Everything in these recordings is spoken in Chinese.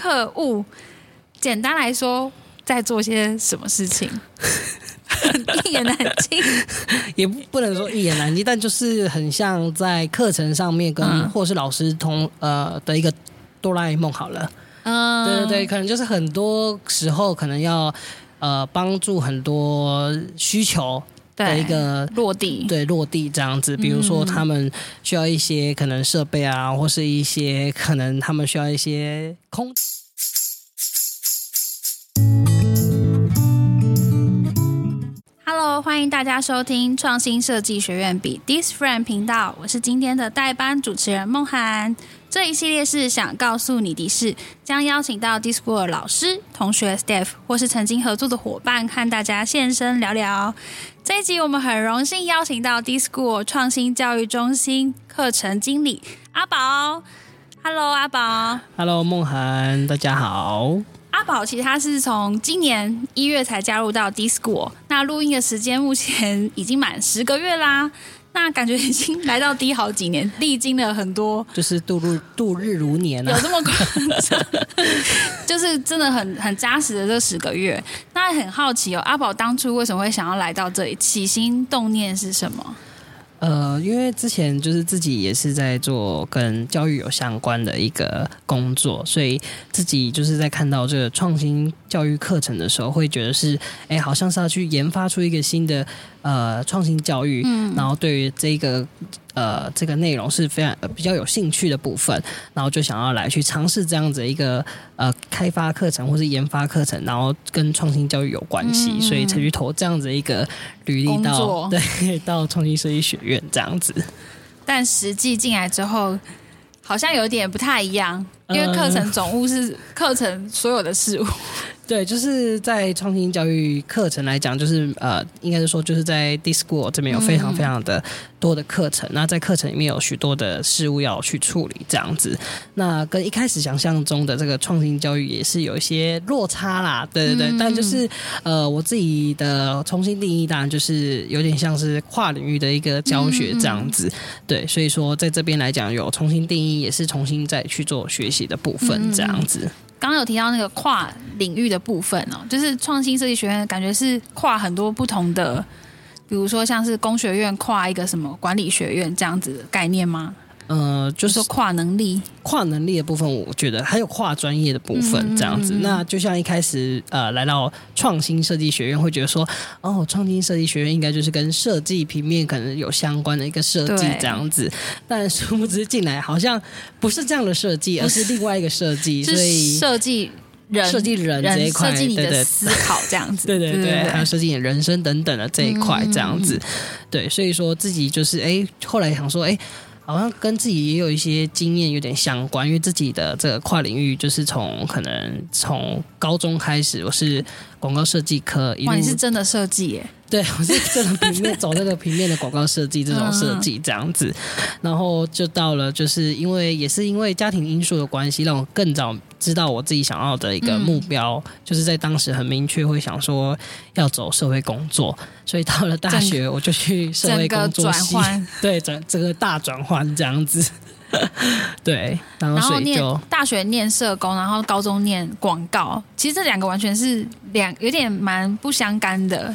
课务，简单来说，在做些什么事情？一言难尽，也不不能说一言难尽，但就是很像在课程上面跟、嗯、或是老师同呃的一个哆啦 A 梦好了。嗯，对对对，可能就是很多时候可能要呃帮助很多需求的一个落地，对落地这样子。比如说他们需要一些可能设备啊，或是一些可能他们需要一些空。Hello，欢迎大家收听创新设计学院比 This Friend 频道，我是今天的代班主持人梦涵。这一系列是想告诉你的是，将邀请到 D-School 老师、同学、staff 或是曾经合作的伙伴，和大家现身聊聊。这一集我们很荣幸邀请到 D-School 创新教育中心课程经理阿宝。Hello，阿宝。Hello，梦涵，大家好。阿宝其实他是从今年一月才加入到 D-School，那录音的时间目前已经满十个月啦。那感觉已经来到低好几年，历经了很多，就是度日度日如年啊，有这么夸张？就是真的很很扎实的这十个月。那很好奇哦，阿宝当初为什么会想要来到这里？起心动念是什么？呃，因为之前就是自己也是在做跟教育有相关的一个工作，所以自己就是在看到这个创新教育课程的时候，会觉得是，哎，好像是要去研发出一个新的呃创新教育，嗯，然后对于这个。呃，这个内容是非常、呃、比较有兴趣的部分，然后就想要来去尝试这样子一个呃开发课程或是研发课程，然后跟创新教育有关系，嗯、所以才去投这样子一个履历到对到创新设计学院这样子。但实际进来之后，好像有点不太一样，因为课程总务是课程所有的事务。对，就是在创新教育课程来讲，就是呃，应该是说，就是在 D-School 这边有非常非常的多的课程。嗯、那在课程里面有许多的事物要去处理，这样子。那跟一开始想象中的这个创新教育也是有一些落差啦，对对对。嗯、但就是呃，我自己的重新定义，当然就是有点像是跨领域的一个教学这样子。嗯、对，所以说在这边来讲，有重新定义，也是重新再去做学习的部分这样子。刚刚有提到那个跨领域的部分哦，就是创新设计学院，感觉是跨很多不同的，比如说像是工学院跨一个什么管理学院这样子的概念吗？呃，就是跨能力、跨能力的部分，我觉得还有跨专业的部分这样子。嗯、那就像一开始呃来到创新设计学院，会觉得说，哦，创新设计学院应该就是跟设计平面可能有相关的一个设计这样子。但殊不知进来好像不是这样的设计，而是另外一个设计，所以设计人、设计人这一块，设计你的思考这样子，对对对，还有设计你的人生等等的这一块这样子。嗯、对，所以说自己就是哎，后来想说哎。好像跟自己也有一些经验有点相关，因为自己的这个跨领域就是从可能从高中开始，我是广告设计科。哇，你是真的设计耶？对，我是这种平面走那个平面的广告设计这种设计这样子，然后就到了，就是因为也是因为家庭因素的关系，让我更早知道我自己想要的一个目标，就是在当时很明确会想说要走社会工作，所以到了大学我就去社会工作系，对，转这个大转换这样子，对，然后所以就大学念社工，然后高中念广告，其实这两个完全是两有点蛮不相干的。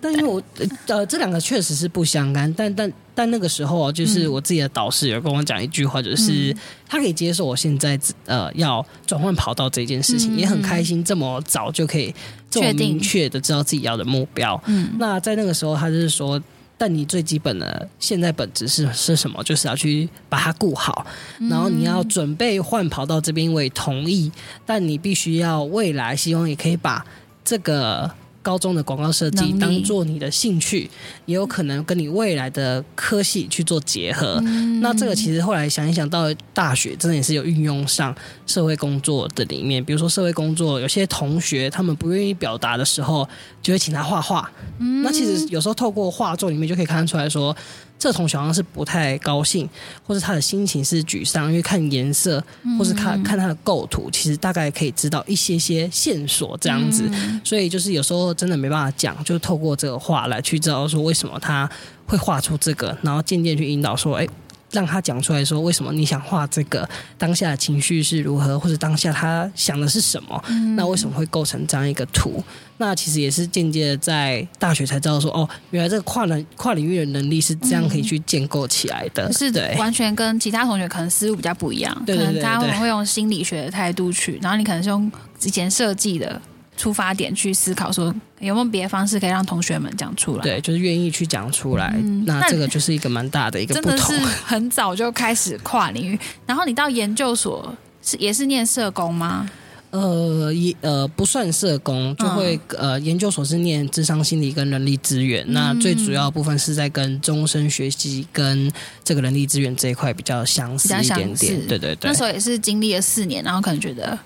但因为我呃这两个确实是不相干，但但但那个时候就是我自己的导师有跟我讲一句话，就是、嗯、他可以接受我现在呃要转换跑道这件事情，嗯、也很开心这么早就可以这么明确的知道自己要的目标。嗯，那在那个时候他就是说，但你最基本的现在本质是是什么？就是要去把它顾好，然后你要准备换跑道这边我也同意，但你必须要未来希望也可以把这个。高中的广告设计当做你的兴趣，也有可能跟你未来的科系去做结合。嗯、那这个其实后来想一想，到大学真的也是有运用上社会工作的里面。比如说社会工作，有些同学他们不愿意表达的时候，就会请他画画。嗯、那其实有时候透过画作里面就可以看得出来说。这同学好像是不太高兴，或者他的心情是沮丧，因为看颜色，或是看看他的构图，其实大概可以知道一些些线索这样子。所以就是有时候真的没办法讲，就透过这个画来去知道说为什么他会画出这个，然后渐渐去引导说，哎，让他讲出来说为什么你想画这个，当下的情绪是如何，或者当下他想的是什么，嗯、那为什么会构成这样一个图？那其实也是间接的在大学才知道说，哦，原来这个跨能跨领域的能力是这样可以去建构起来的，是的，完全跟其他同学可能思路比较不一样，对对对对，可能他们会用心理学的态度去，然后你可能是用以前设计的。出发点去思考，说有没有别的方式可以让同学们讲出来？对，就是愿意去讲出来。嗯、那这个就是一个蛮大的一个不同。真的是很早就开始跨领域，然后你到研究所是也是念社工吗？呃，也呃不算社工，就会、嗯、呃研究所是念智商心理跟人力资源。嗯、那最主要部分是在跟终身学习跟这个人力资源这一块比较相似一点点。对对对，那时候也是经历了四年，然后可能觉得。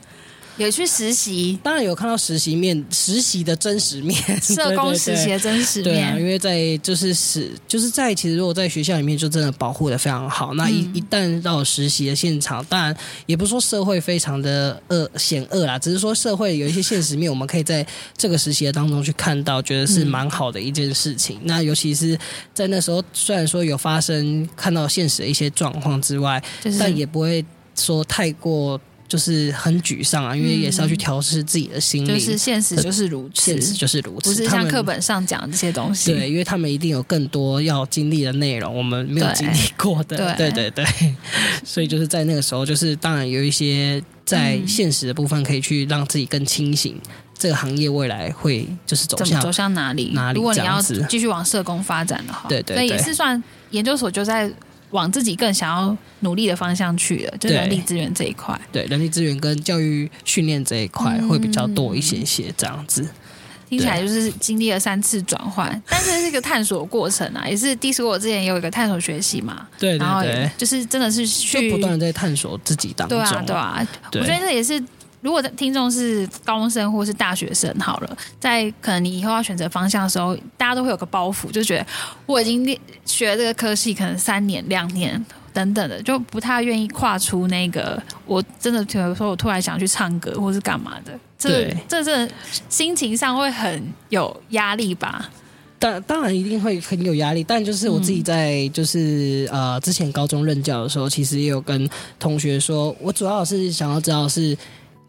有去实习，当然有看到实习面，实习的真实面，社工实习的真实面。对啊，因为在就是实就是在其实如果在学校里面就真的保护的非常好，那一、嗯、一旦到实习的现场，当然也不是说社会非常的恶险恶啦，只是说社会有一些现实面，我们可以在这个实习的当中去看到，觉得是蛮好的一件事情。嗯、那尤其是在那时候，虽然说有发生看到现实的一些状况之外，就是、但也不会说太过。就是很沮丧啊，因为也是要去调试自己的心理。就是现实就是如此，现实就是如此，不是像课本上讲的这些东西。对，因为他们一定有更多要经历的内容，我们没有经历过的。对，对对对，所以就是在那个时候，就是当然有一些在现实的部分可以去让自己更清醒。嗯、这个行业未来会就是走向走向哪里？哪里？如果你要继续往社工发展的话，对对对，所以也是算研究所就在。往自己更想要努力的方向去了，就是人力资源这一块。对，人力资源跟教育训练这一块会比较多一些些这样子。听起来就是经历了三次转换，但是是一个探索过程啊，也是 D-School 之前也有一个探索学习嘛。对对对，就是真的是去不断的在探索自己当中。对啊，对啊，对我觉得这也是。如果听众是高中生或是大学生，好了，在可能你以后要选择方向的时候，大家都会有个包袱，就觉得我已经学这个科系，可能三年、两年等等的，就不太愿意跨出那个。我真的比如说，我突然想去唱歌，或是干嘛的，这这这心情上会很有压力吧？当当然一定会很有压力，但就是我自己在就是、呃之前高中任教的时候，其实也有跟同学说，我主要是想要知道是。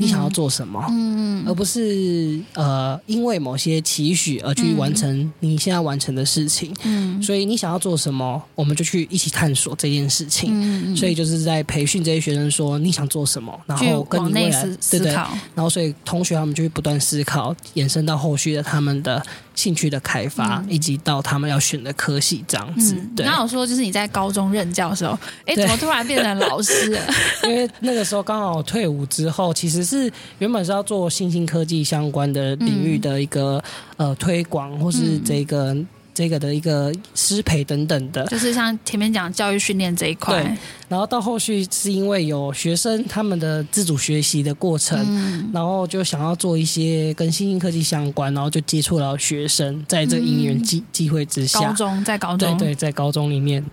你想要做什么？嗯，而不是呃，因为某些期许而去完成你现在完成的事情。嗯，所以你想要做什么，我们就去一起探索这件事情。嗯，所以就是在培训这些学生说你想做什么，然后跟你未来对对，然后所以同学他们就会不断思考，延伸到后续的他们的兴趣的开发，以及到他们要选的科系这样子。对，刚好说就是你在高中任教的时候，哎，怎么突然变成老师了？因为那个时候刚好退伍之后，其实。是原本是要做新兴科技相关的领域的一个、嗯、呃推广，或是这个、嗯、这个的一个师培等等的，就是像前面讲教育训练这一块。对，然后到后续是因为有学生他们的自主学习的过程，嗯、然后就想要做一些跟新兴科技相关，然后就接触到学生，在这个因缘机机会之下，高中在高中。对对，在高中里面。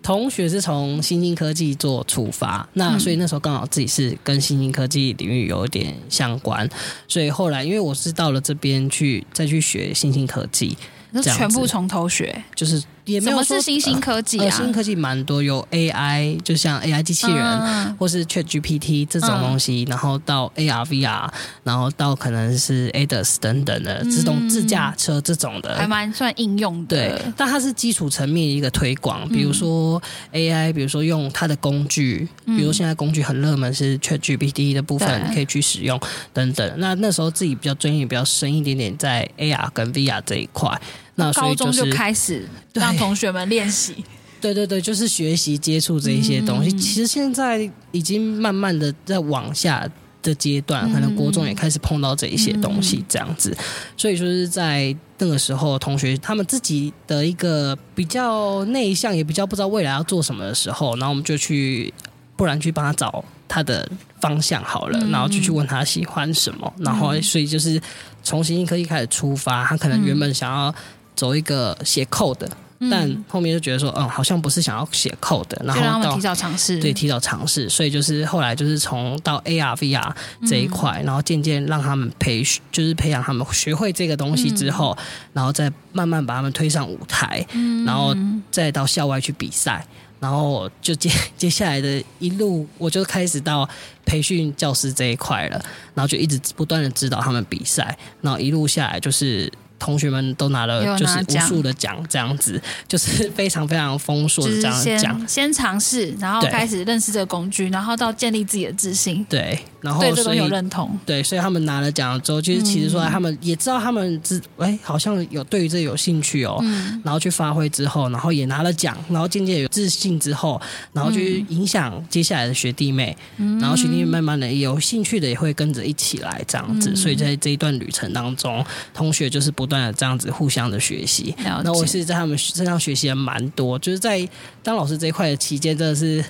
同学是从新兴科技做出发，那所以那时候刚好自己是跟新兴科技领域有一点相关，所以后来因为我是到了这边去再去学新兴科技，那全部从头学，就是。也没有说什么是新兴科技啊？呃、新兴科技蛮多，有 AI，就像 AI 机器人，嗯、或是 ChatGPT 这种东西，嗯、然后到 AR、VR，然后到可能是 ADAS 等等的自动自驾车这种的，还蛮算应用的。对，但它是基础层面一个推广，比如说 AI，比如说用它的工具，嗯、比如说现在工具很热门是 ChatGPT 的部分可以去使用等等。那那时候自己比较专业、比较深一点点，在 AR 跟 VR 这一块。那所以就是、高中就开始让同学们练习，对对对，就是学习接触这一些东西。嗯、其实现在已经慢慢的在往下的阶段，可能国中也开始碰到这一些东西，这样子。嗯、所以说是在那个时候，同学他们自己的一个比较内向，也比较不知道未来要做什么的时候，然后我们就去，不然去帮他找他的方向好了，嗯、然后就去问他喜欢什么，然后所以就是从新兴科技开始出发，他可能原本想要。走一个写 code 的，但后面就觉得说，嗯，好像不是想要写 code 的，然后到提早尝试，对，提早尝试，所以就是后来就是从到 AR VR 这一块，嗯、然后渐渐让他们培，就是培养他们学会这个东西之后，嗯、然后再慢慢把他们推上舞台，嗯、然后再到校外去比赛。然后就接 接下来的一路，我就开始到培训教师这一块了，然后就一直不断的指导他们比赛，然后一路下来就是。同学们都拿了就是无数的奖，这样子 就是非常非常丰硕的这样奖。先尝试，然后开始认识这个工具，然后到建立自己的自信。对，然后对这个有认同。对，所以他们拿了奖之后，就是其实说他们也知道他们知哎，好像有对于这有兴趣哦。嗯。然后去发挥之后，然后也拿了奖，然后渐渐有自信之后，然后去影响接下来的学弟妹。嗯。然后学弟妹慢慢的有兴趣的也会跟着一起来这样子，所以在这一段旅程当中，同学就是不断的这样子互相的学习，那我是在他们身上学习了蛮多，就是在当老师这一块的期间，真的是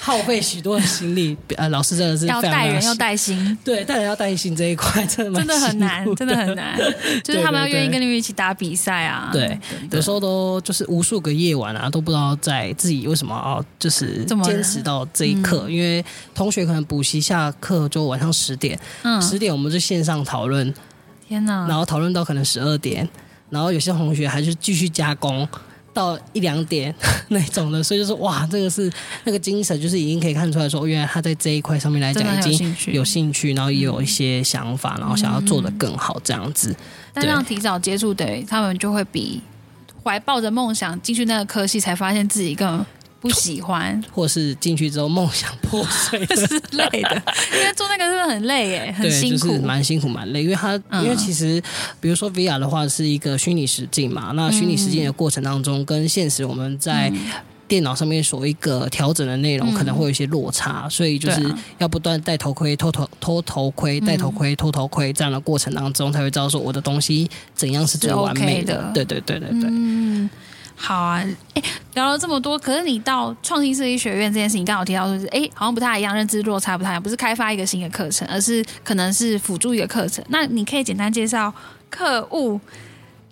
耗费许多的心力。呃，老师真的是要带人要带心，对，带人要带心这一块真的真的很难，真的很难。就是他们要愿意跟你们一起打比赛啊，对，有时候都就是无数个夜晚啊，都不知道在自己为什么要就是坚持到这一刻，因为同学可能补习下课就晚上十点，嗯，十点我们就线上讨论，天哪，然后讨论到可能十二点。然后有些同学还是继续加工到一两点 那种的，所以就是哇，这个是那个精神，就是已经可以看出来说，原来他在这一块上面来讲已经有兴趣，然后也有一些想法，然后想要做得更好这样子。但这样提早接触的，他们就会比怀抱着梦想进去那个科系，才发现自己更。不喜欢，或是进去之后梦想破碎 之类的，因为做那个真的很累耶，很辛苦，蛮、就是、辛苦蛮累。因为它，嗯、因为其实，比如说 VR 的话是一个虚拟实境嘛，那虚拟实境的过程当中，跟现实我们在电脑上面所一个调整的内容可能会有一些落差，嗯、所以就是要不断戴头盔、脱头脱头盔、戴头盔、脱头盔这样的过程当中，才会知道说我的东西怎样是最完美的。对对对对对。嗯好啊，哎，聊了这么多，可是你到创新设计学院这件事情，刚好提到说是，哎，好像不太一样，认知落差不太一样，不是开发一个新的课程，而是可能是辅助一个课程。那你可以简单介绍课务，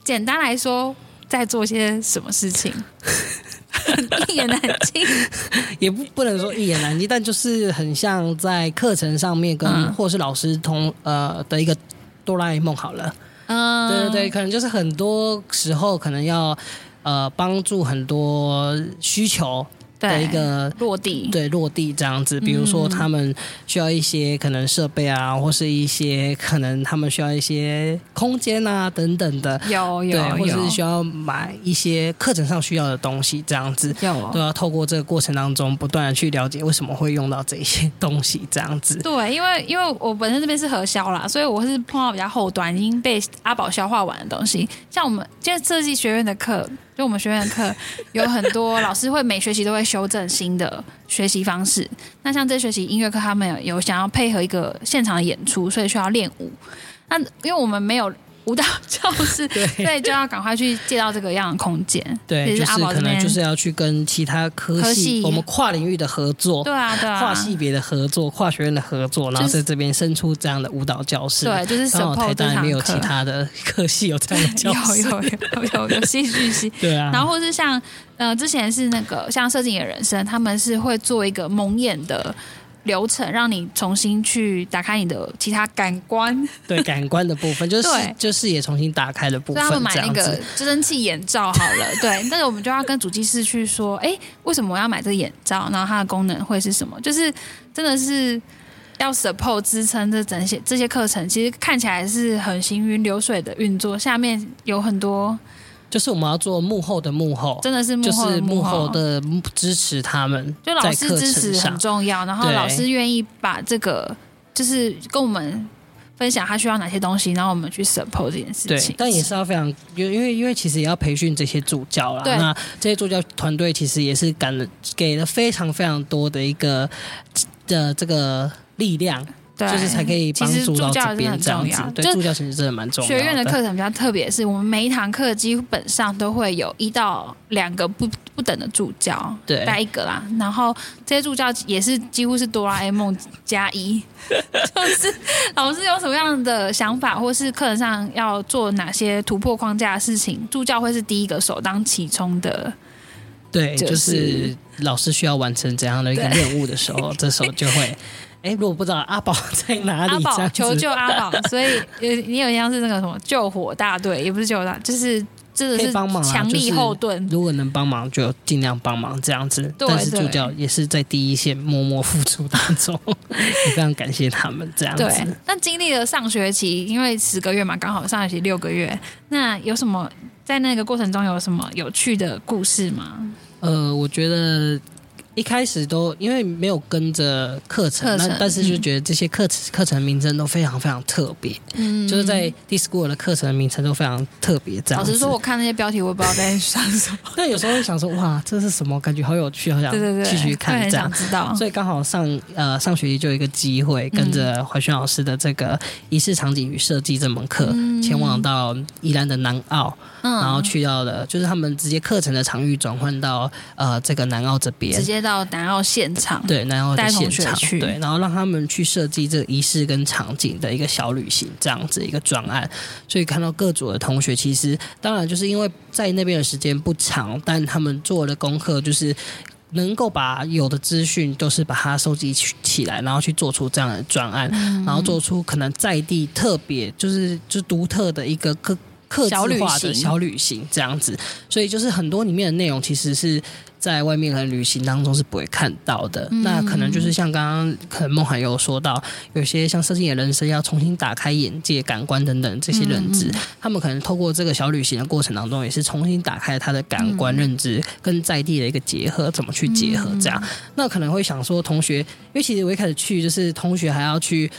简单来说在做些什么事情？一言难尽，也不不能说一言难尽，但就是很像在课程上面跟、嗯、或是老师同呃的一个哆啦 A 梦好了，嗯，对对对，可能就是很多时候可能要。呃，帮助很多需求的一个落地，对落地这样子。比如说，他们需要一些可能设备啊，或是一些可能他们需要一些空间啊等等的，有有，对，或者是需要买一些课程上需要的东西，这样子，有都要透过这个过程当中不断的去了解为什么会用到这些东西，这样子。对，因为因为我本身这边是核销啦，所以我是碰到比较后端已经被阿宝消化完的东西，像我们现在设计学院的课。就我们学院的课 有很多老师会每学期都会修正新的学习方式。那像这学期音乐课，他们有想要配合一个现场的演出，所以需要练舞。那因为我们没有。舞蹈教室，对，所以就要赶快去借到这个样的空间。对，就是可能就是要去跟其他科系，我们跨领域的合作，对啊，对啊，跨系别的合作，跨学院的合作，然后在这边生出这样的舞蹈教室。对，就是然后台大没有其他的科系有这样的教室，有有有有有戏剧系，对啊。然后或是像呃，之前是那个像设计你的人生，他们是会做一个蒙眼的。流程让你重新去打开你的其他感官，对感官的部分，就是就视野重新打开的部分。他们买那个支撑器眼罩好了，对，但是我们就要跟主机师去说，哎，为什么我要买这个眼罩？然后它的功能会是什么？就是真的是要 support 支撑这整些这些课程，其实看起来是很行云流水的运作，下面有很多。就是我们要做幕后的幕后，真的是幕后幕后，就是幕后的支持他们，就老师支持很重要，然后老师愿意把这个就是跟我们分享他需要哪些东西，然后我们去 support 这件事情。对，但也是要非常，因为因为其实也要培训这些助教啦。那这些助教团队其实也是给了给了非常非常多的一个的这个力量。对，就是才可以帮助到这边这样子。对，助教其实真的蛮重要的。学院的课程比较特别，是我们每一堂课基本上都会有一到两个不不等的助教，对，带一个啦。然后这些助教也是几乎是哆啦 A 梦加一，就是老师有什么样的想法，或是课程上要做哪些突破框架的事情，助教会是第一个首当其冲的。对，就是老师需要完成怎样的一个任务的时候，这时候就会。哎，如果不知道阿宝在哪里，阿宝求救阿宝，所以你有一样是那个什么救火大队，也不是救火大，就是真的是帮忙强力后盾。如果能帮忙，就尽量帮忙这样子。对但是助教也是在第一线默默付出当中，也 非常感谢他们这样子。对，那经历了上学期，因为十个月嘛，刚好上学期六个月，那有什么在那个过程中有什么有趣的故事吗？呃，我觉得。一开始都因为没有跟着课程，那但是就觉得这些课程课程名称都非常非常特别，嗯，就是在 D-School 的课程名称都非常特别。这样，老实说，我看那些标题，我也不知道在想什么。但有时候会想说，哇，这是什么？感觉好有趣，好想继续看，这样知道。所以刚好上呃上学期就有一个机会，跟着怀轩老师的这个仪式场景与设计这门课，嗯、前往到宜兰的南澳，嗯、然后去到了就是他们直接课程的场域转换到呃这个南澳这边，直接到南澳现场，对，南澳的现场去，对，然后让他们去设计这个仪式跟场景的一个小旅行，这样子一个专案。所以看到各组的同学，其实当然就是因为在那边的时间不长，但他们做的功课就是能够把有的资讯都是把它收集起起来，然后去做出这样的专案，嗯、然后做出可能在地特别就是就独特的一个课客制化的小旅行这样子。所以就是很多里面的内容其实是。在外面的旅行当中是不会看到的，嗯、那可能就是像刚刚可能孟涵有说到，有些像设计的人生要重新打开眼界、感官等等这些认知，嗯、他们可能透过这个小旅行的过程当中，也是重新打开他的感官认知跟在地的一个结合，怎么去结合这样？嗯、那可能会想说，同学，因为其实我一开始去就是同学还要去。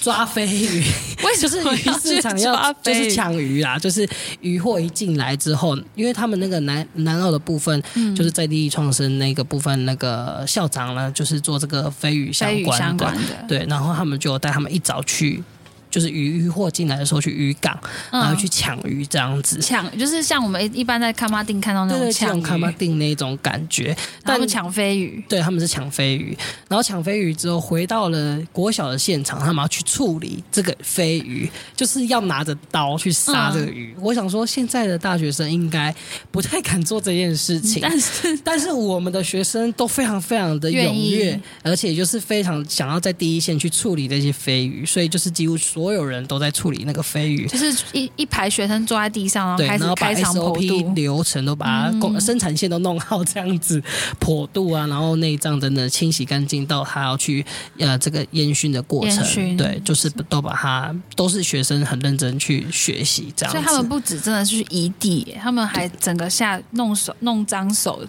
抓飞鱼，就是鱼市场要就是抢鱼啦，就是鱼货一进来之后，因为他们那个南南澳的部分，嗯、就是在地创生那个部分，那个校长呢，就是做这个飞鱼相关的。对，然后他们就带他们一早去。就是鱼鱼货进来的时候去渔港，然后去抢鱼这样子，抢、嗯、就是像我们一般在卡马丁看到那种抢卡马丁那种感觉，他们抢飞鱼，对，他们是抢飞鱼，然后抢飞鱼之后回到了国小的现场，他们要去处理这个飞鱼，就是要拿着刀去杀这个鱼。嗯、我想说，现在的大学生应该不太敢做这件事情，但是但是我们的学生都非常非常的踊跃，而且就是非常想要在第一线去处理这些飞鱼，所以就是几乎说。所有人都在处理那个飞鱼，就是一一排学生坐在地上，然后开始开场剖度流程，都把它工生产线都弄好，这样子剖度啊，然后内脏等等清洗干净，到他要去呃这个烟熏的过程，对，就是都把它都是学生很认真去学习这样子。所以他们不止真的是去移地，他们还整个下弄手弄脏手。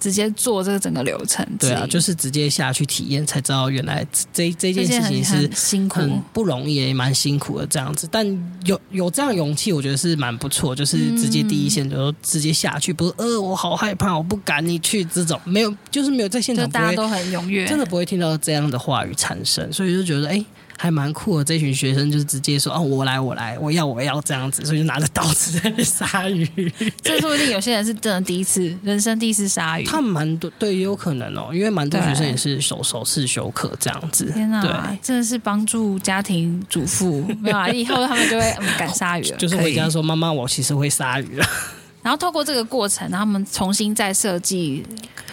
直接做这个整个流程，对啊，就是直接下去体验，才知道原来这这件事情是辛苦、不容易，也蛮辛苦的这样子。但有有这样勇气，我觉得是蛮不错。就是直接第一线就直接下去，不是呃，我好害怕，我不敢你去这种，没有，就是没有在现场，大家都很踊跃，真的不会听到这样的话语产生，所以就觉得哎。欸还蛮酷的，这群学生就是直接说：“哦，我来，我来，我要，我要这样子。”所以就拿着刀子 在那杀鱼。这说不定有些人是真的第一次，人生第一次杀鱼。他们蛮多，对，也有可能哦，因为蛮多学生也是首首次修课这样子。天哪，对，真的是帮助家庭主妇，没有啊？以后他们就会敢杀鱼了，就是回家说：“妈妈，我其实会杀鱼了。”然后透过这个过程，他们重新再设计、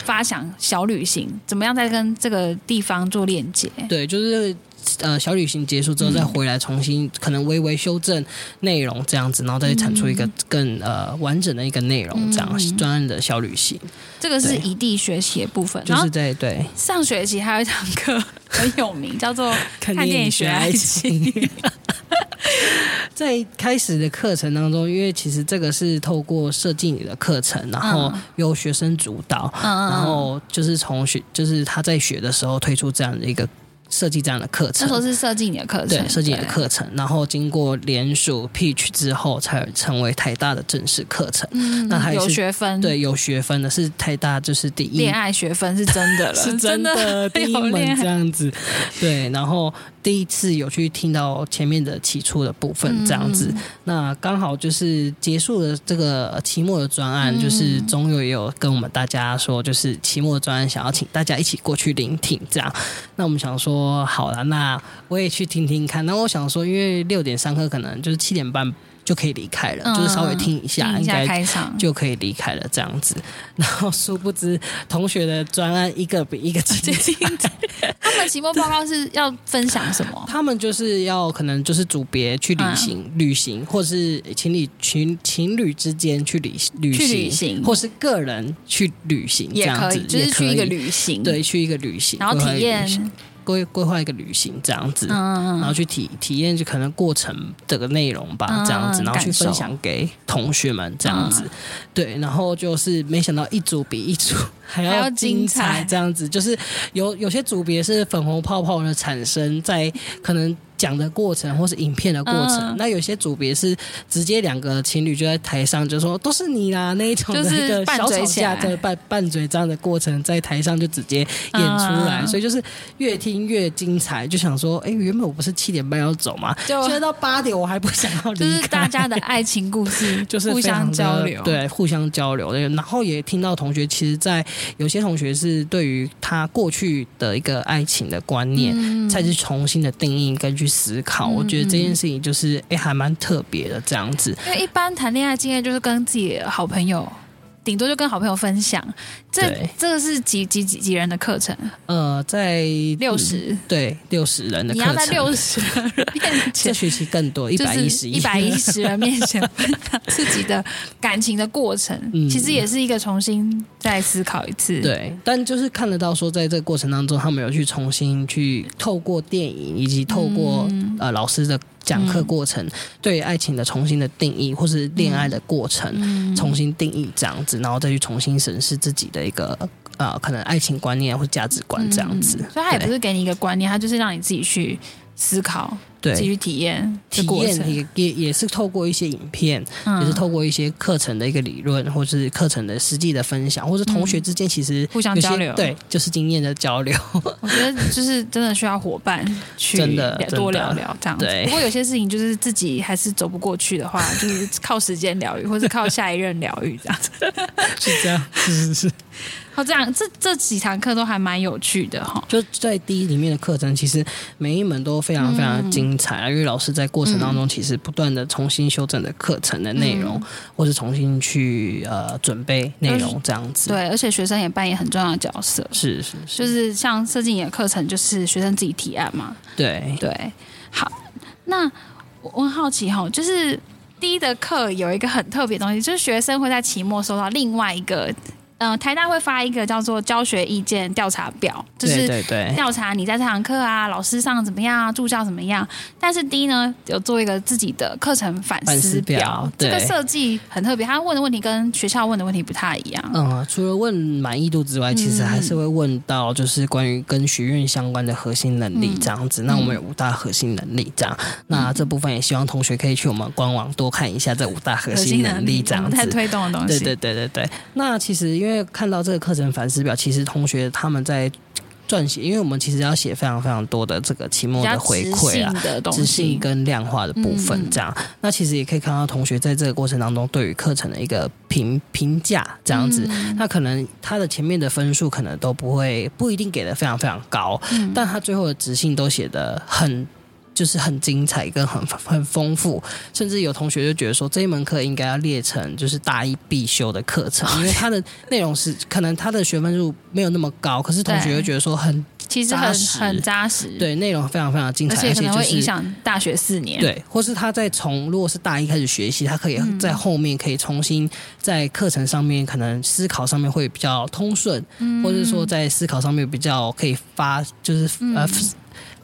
发想小旅行，怎么样再跟这个地方做链接？对，就是。呃，小旅行结束之后再回来，重新可能微微修正内容这样子，然后再产出一个更呃完整的一个内容，这样专案的小旅行。这个是异地学习的部分，就是在对上学期还有一堂课很有名，叫做 看电影学爱情。在开始的课程当中，因为其实这个是透过设计你的课程，然后由学生主导，然后就是从学就是他在学的时候推出这样的一个。设计这样的课程，那时候是设计你的课程，对，设计你的课程，然后经过联署 pitch 之后，才成为台大的正式课程。嗯，那还是有学分，对，有学分的是台大，就是第一恋爱学分是真的了，是真的 第一门这样子。对，然后第一次有去听到前面的起初的部分这样子，那刚好就是结束了这个期末的专案，就是总友也有跟我们大家说，就是期末专案想要请大家一起过去聆听这样。那我们想。说好了，那我也去听听看。那我想说，因为六点上课，可能就是七点半就可以离开了，嗯、就是稍微听一下，一下应该就可以离开了这样子。然后殊不知，同学的专案一个比一个精彩。他们期末报告是要分享什么？他们就是要可能就是组别去旅行，嗯、旅行，或是情侣情情侣之间去旅旅行，旅行或是个人去旅行，这样子也可以，就是去一个旅行，对，去一个旅行，然后体验。规规划一个旅行这样子，然后去体体验就可能过程这个内容吧，这样子，然后去分享给同学们这样子，对，然后就是没想到一组比一组 还要精彩，这样子，就是有有些组别是粉红泡泡的产生在可能。讲的过程或是影片的过程，嗯、那有些组别是直接两个情侣就在台上就说都是你啦那一种的一个小吵架的拌拌嘴这样的过程，在台上就直接演出来，嗯、所以就是越听越精彩，就想说，哎，原本我不是七点半要走吗？就现在到八点我还不想要离开。就是大家的爱情故事，就是互相交流，对，互相交流。然后也听到同学，其实，在有些同学是对于他过去的一个爱情的观念，嗯、才是重新的定义根据。思考，我觉得这件事情就是哎、欸，还蛮特别的这样子。因为一般谈恋爱经验就是跟自己的好朋友。顶多就跟好朋友分享，这这个是几几几几人的课程？呃，在六十、嗯，对，六十人的课程。你要在六十人面前，这学期更多，一百一十一百一十人面前分享自己的感情的过程，嗯、其实也是一个重新再思考一次。对，但就是看得到说，在这个过程当中，他们有去重新去透过电影以及透过、嗯、呃老师的。讲课过程、嗯、对爱情的重新的定义，或是恋爱的过程、嗯、重新定义这样子，然后再去重新审视自己的一个呃可能爱情观念或价值观这样子。嗯、所以他也不是给你一个观念，他就是让你自己去思考。对，继续体验，体验也也也是透过一些影片，嗯、也是透过一些课程的一个理论，或是课程的实际的分享，或是同学之间其实互相交流，对，就是经验的交流。我觉得就是真的需要伙伴去真的多聊聊这样子。对，不过有些事情就是自己还是走不过去的话，就是靠时间疗愈，或是靠下一任疗愈这样子。是这样，是是是。哦，这样这这几堂课都还蛮有趣的哈。就在第一里面的课程，其实每一门都非常非常精彩啊，嗯、因为老师在过程当中其实不断的重新修正的课程的内容，嗯、或是重新去呃准备内容这样子。对，而且学生也扮演很重要的角色。是是是，就是像设计你的课程，就是学生自己提案嘛。对对，好，那我我很好奇哈，就是第一的课有一个很特别的东西，就是学生会在期末收到另外一个。嗯、呃，台大会发一个叫做教学意见调查表，就是调查你在这堂课啊，老师上怎么样啊，助教怎么样。但是 D 呢，有做一个自己的课程反思表，这个设计很特别。他问的问题跟学校问的问题不太一样。嗯，除了问满意度之外，其实还是会问到就是关于跟学院相关的核心能力这样子。嗯、那我们有五大核心能力这样，嗯、那这部分也希望同学可以去我们官网多看一下这五大核心能力这样子。太推动的东西。对对对对对。那其实因为因为看到这个课程反思表，其实同学他们在撰写，因为我们其实要写非常非常多的这个期末的回馈啊，质性跟量化的部分，这样。嗯、那其实也可以看到同学在这个过程当中对于课程的一个评评价，这样子。嗯、那可能他的前面的分数可能都不会不一定给的非常非常高，嗯、但他最后的质性都写的很。就是很精彩跟很很丰富，甚至有同学就觉得说，这一门课应该要列成就是大一必修的课程，因为它的内容是可能它的学分数没有那么高，可是同学又觉得说很其实很很扎实，对，内容非常非常精彩，而且可能会影响大学四年，对，或是他在从如果是大一开始学习，他可以在后面可以重新在课程上面可能思考上面会比较通顺，嗯，或者说在思考上面比较可以发就是呃。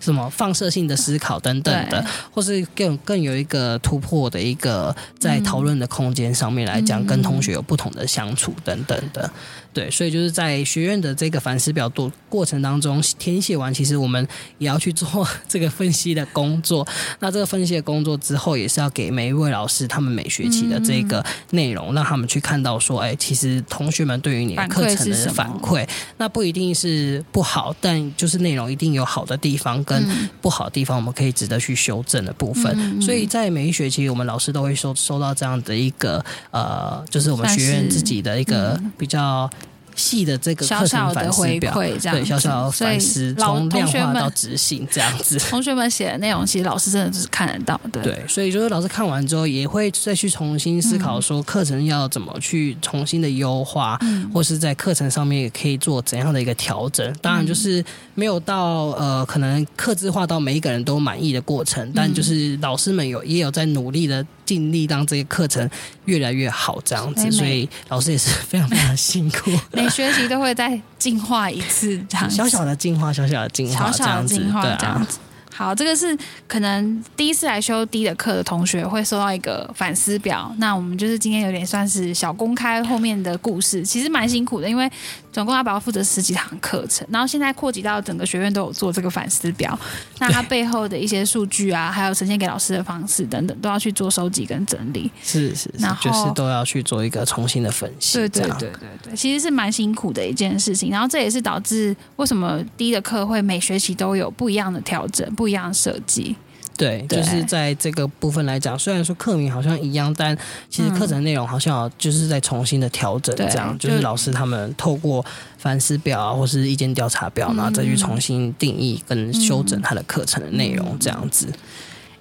嗯什么放射性的思考等等的，或是更更有一个突破的一个在讨论的空间上面来讲，嗯、跟同学有不同的相处等等的。对，所以就是在学院的这个反思表度过程当中填写完，其实我们也要去做这个分析的工作。那这个分析的工作之后，也是要给每一位老师他们每学期的这个内容，让他们去看到说，哎，其实同学们对于你的课程的反馈，那不一定是不好，但就是内容一定有好的地方跟不好的地方，我们可以值得去修正的部分。所以在每一学期，我们老师都会收收到这样的一个呃，就是我们学院自己的一个比较。细的这个小小的回馈这样，对，小小的反思，从量化到执行这样子。同学们写的内容，其实老师真的就是看得到的。对，所以就是老师看完之后，也会再去重新思考说，课程要怎么去重新的优化，嗯、或是在课程上面也可以做怎样的一个调整。当然，就是没有到呃，可能刻字化到每一个人都满意的过程，但就是老师们有也有在努力的。尽力让这些课程越来越好，这样子，所以老师也是非常非常辛苦。每学期都会再进化一次，这样小小的进化，小小的进化，小小的进化，这样子。好，这个是可能第一次来修 D 的课的同学会收到一个反思表。那我们就是今天有点算是小公开后面的故事，其实蛮辛苦的，因为总共要不要负责十几堂课程，然后现在扩及到整个学院都有做这个反思表。那它背后的一些数据啊，还有呈现给老师的方式等等，都要去做收集跟整理。是是是，然后就是都要去做一个重新的分析。对对对对对，其实是蛮辛苦的一件事情。然后这也是导致为什么 D 的课会每学期都有不一样的调整。不一样的设计，对，就是在这个部分来讲，虽然说课名好像一样，但其实课程内容好像就是在重新的调整，这样、嗯、就是老师他们透过反思表啊，或是意见调查表，然后再去重新定义跟修整他的课程的内容，这样子。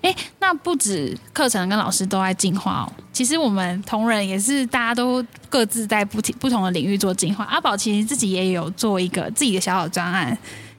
哎、那不止课程跟老师都在进化哦，其实我们同仁也是大家都各自在不不同的领域做进化。阿宝其实自己也有做一个自己的小小专案。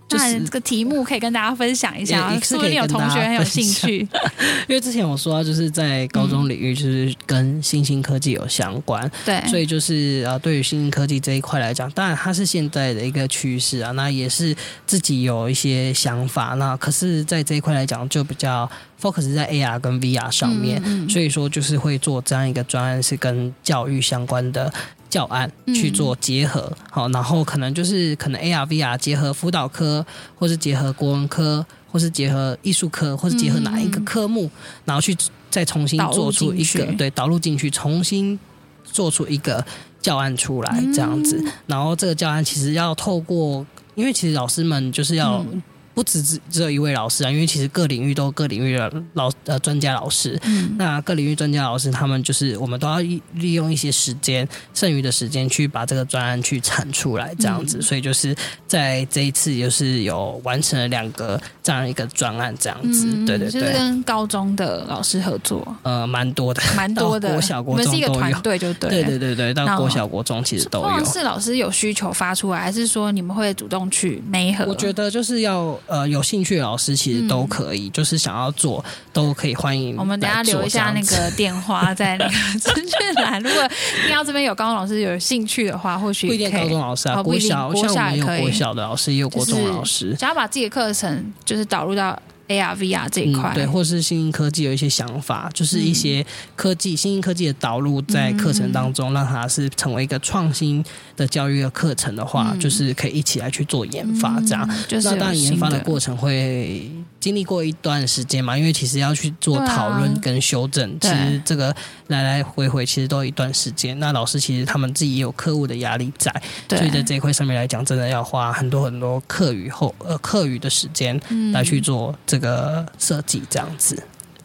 那这个题目可以跟大家分享一下，是不是有同学很有兴趣？因为之前我说到，就是在高中领域，就是跟新兴科技有相关，对，所以就是啊，对于新兴科技这一块来讲，当然它是现在的一个趋势啊，那也是自己有一些想法。那可是，在这一块来讲，就比较 focus 在 AR 跟 VR 上面，所以说就是会做这样一个专案，是跟教育相关的。教案去做结合，好、嗯，然后可能就是可能 AR、VR 结合辅导科，或是结合国文科，或是结合艺术科，或是结合哪一个科目，嗯、然后去再重新做出一个对导入进去，重新做出一个教案出来，这样子。嗯、然后这个教案其实要透过，因为其实老师们就是要。嗯不只只只有一位老师啊，因为其实各领域都有各领域的老呃专家老师。嗯，那各领域专家老师他们就是我们都要利用一些时间，剩余的时间去把这个专案去产出来，这样子。嗯、所以就是在这一次就是有完成了两个这样一个专案，这样子。嗯、对对对，就是跟高中的老师合作，呃，蛮多的，蛮多的。国小国中都有，我们是一个团队就对。对对对对，到国小国中其实都有。是老师有需求发出来，还是说你们会主动去媒合？我觉得就是要。呃，有兴趣的老师其实都可以，嗯、就是想要做都可以欢迎。我们等下留一下那个电话在那个 资讯栏，如果听到这边有高中老师有兴趣的话，或许不一定高中老师啊，国小国小也有，国小的老师也有国中老师，想要把自己的课程就是导入到。AR、VR 这一块、嗯，对，或是新兴科技有一些想法，就是一些科技、嗯、新兴科技的导入在课程当中，嗯、让它是成为一个创新的教育的课程的话，嗯、就是可以一起来去做研发，这样。嗯、就是那当然研发的过程会经历过一段时间嘛，因为其实要去做讨论跟修正，啊、其实这个来来回回其实都有一段时间。那老师其实他们自己也有客户的压力在，所以在这一块上面来讲，真的要花很多很多课余后呃课余的时间来去做这个设计，这样子。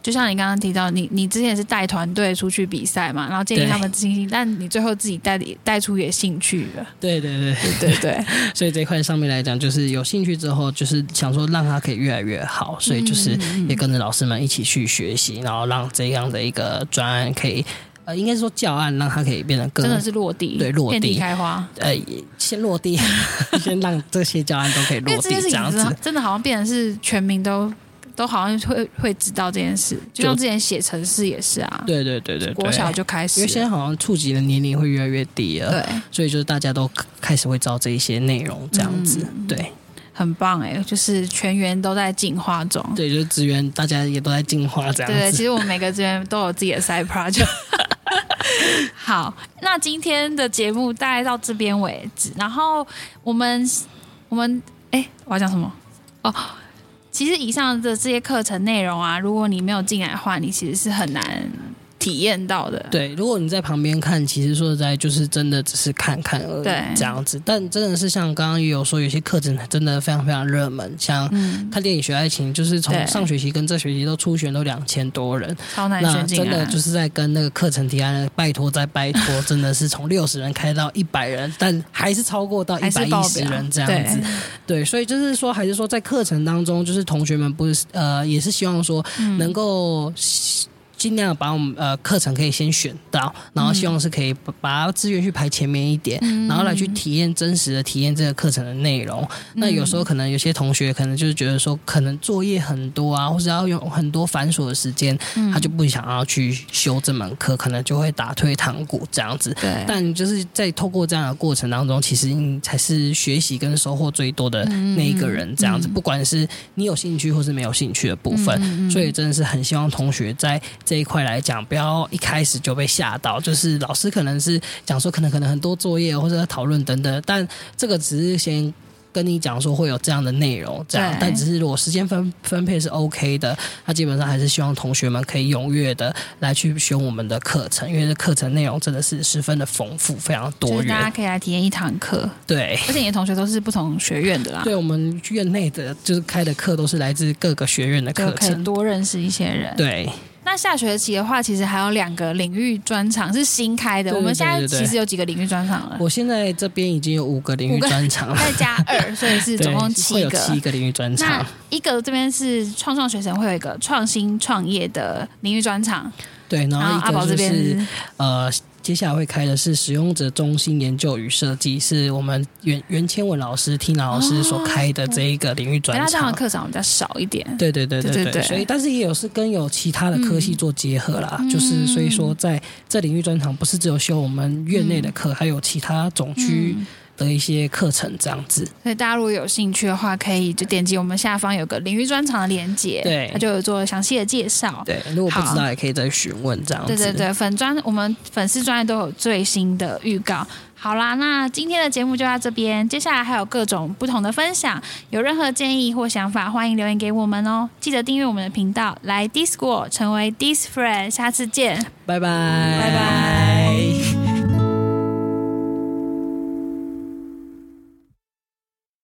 就像你刚刚提到，你你之前是带团队出去比赛嘛，然后建立他们进行，对但你最后自己带带出也兴趣了。对对对对对对，所以这一块上面来讲，就是有兴趣之后，就是想说让他可以越来越好，所以就是也跟着老师们一起去学习，然后让这样的一个专案可以，呃，应该是说教案让它可以变得更真的是落地，对，落地，地开花。呃，先落地，先让这些教案都可以落地，这样子，真的好像变成是全民都。都好像会会知道这件事，就像之前写程式也是啊。对对对对，国小就开始，因为现在好像触及的年龄会越来越低了，对，所以就是大家都开始会知道这一些内容，这样子，嗯、对，很棒哎，就是全员都在进化中，对，就是资源大家也都在进化这样子。对，其实我们每个资源都有自己的 side project。好，那今天的节目大概到这边为止，然后我们我们哎，我要讲什么？哦。其实以上的这些课程内容啊，如果你没有进来的话，你其实是很难体验到的。对，如果你在旁边看，其实说实在，就是真的只是看看而已，对这样子。但真的是像刚刚也有说，有些课程真的非常非常热门，像看电影学爱情，就是从上学期跟这学期都初选都两千多人，超难选进来。那真的就是在跟那个课程提案，拜托再拜托，真的是从 六十人开到一百人，但还是超过到一百一十人这样子。对，所以就是说，还是说在课程当中，就是同学们不是呃，也是希望说能够。尽量把我们呃课程可以先选到，然后希望是可以把资源去排前面一点，嗯、然后来去体验真实的体验这个课程的内容。嗯、那有时候可能有些同学可能就是觉得说，可能作业很多啊，或者要用很多繁琐的时间，嗯、他就不想要去修这门课，可能就会打退堂鼓这样子。对。但就是在透过这样的过程当中，其实你才是学习跟收获最多的那一个人。这样子，嗯、不管是你有兴趣或是没有兴趣的部分，嗯、所以真的是很希望同学在。这一块来讲，不要一开始就被吓到。就是老师可能是讲说，可能可能很多作业或者讨论等等，但这个只是先跟你讲说会有这样的内容，这样。但只是如果时间分分配是 OK 的，他基本上还是希望同学们可以踊跃的来去选我们的课程，因为这课程内容真的是十分的丰富，非常多元。大家可以来体验一堂课，对。而且你的同学都是不同学院的啦，对，我们院内的就是开的课都是来自各个学院的课程，可以多认识一些人，对。那下学期的话，其实还有两个领域专场是新开的。我们现在其实有几个领域专场了？我现在这边已经有五个领域专场了，再加二，所以是总共七个。七个领域专场。那一个这边是创创学生会有一个创新创业的领域专场。对，然后阿宝这边呃。接下来会开的是使用者中心研究与设计，是我们袁袁千文老师、Tina 老师所开的这一个领域专场。他这样的课程比较少一点。对对对对对，对，对，所以但是也有是跟有其他的科系做结合啦，嗯、就是所以说在这领域专场不是只有修我们院内的课，嗯、还有其他总区。嗯的一些课程这样子，所以大家如果有兴趣的话，可以就点击我们下方有个领域专场的连接，对，它就有做详细的介绍。对，如果不知道也可以再询问这样子。对对对，粉专我们粉丝专页都有最新的预告。好啦，那今天的节目就到这边，接下来还有各种不同的分享，有任何建议或想法，欢迎留言给我们哦。记得订阅我们的频道，来 D-School 成为 Dis friend，下次见，拜拜，拜拜。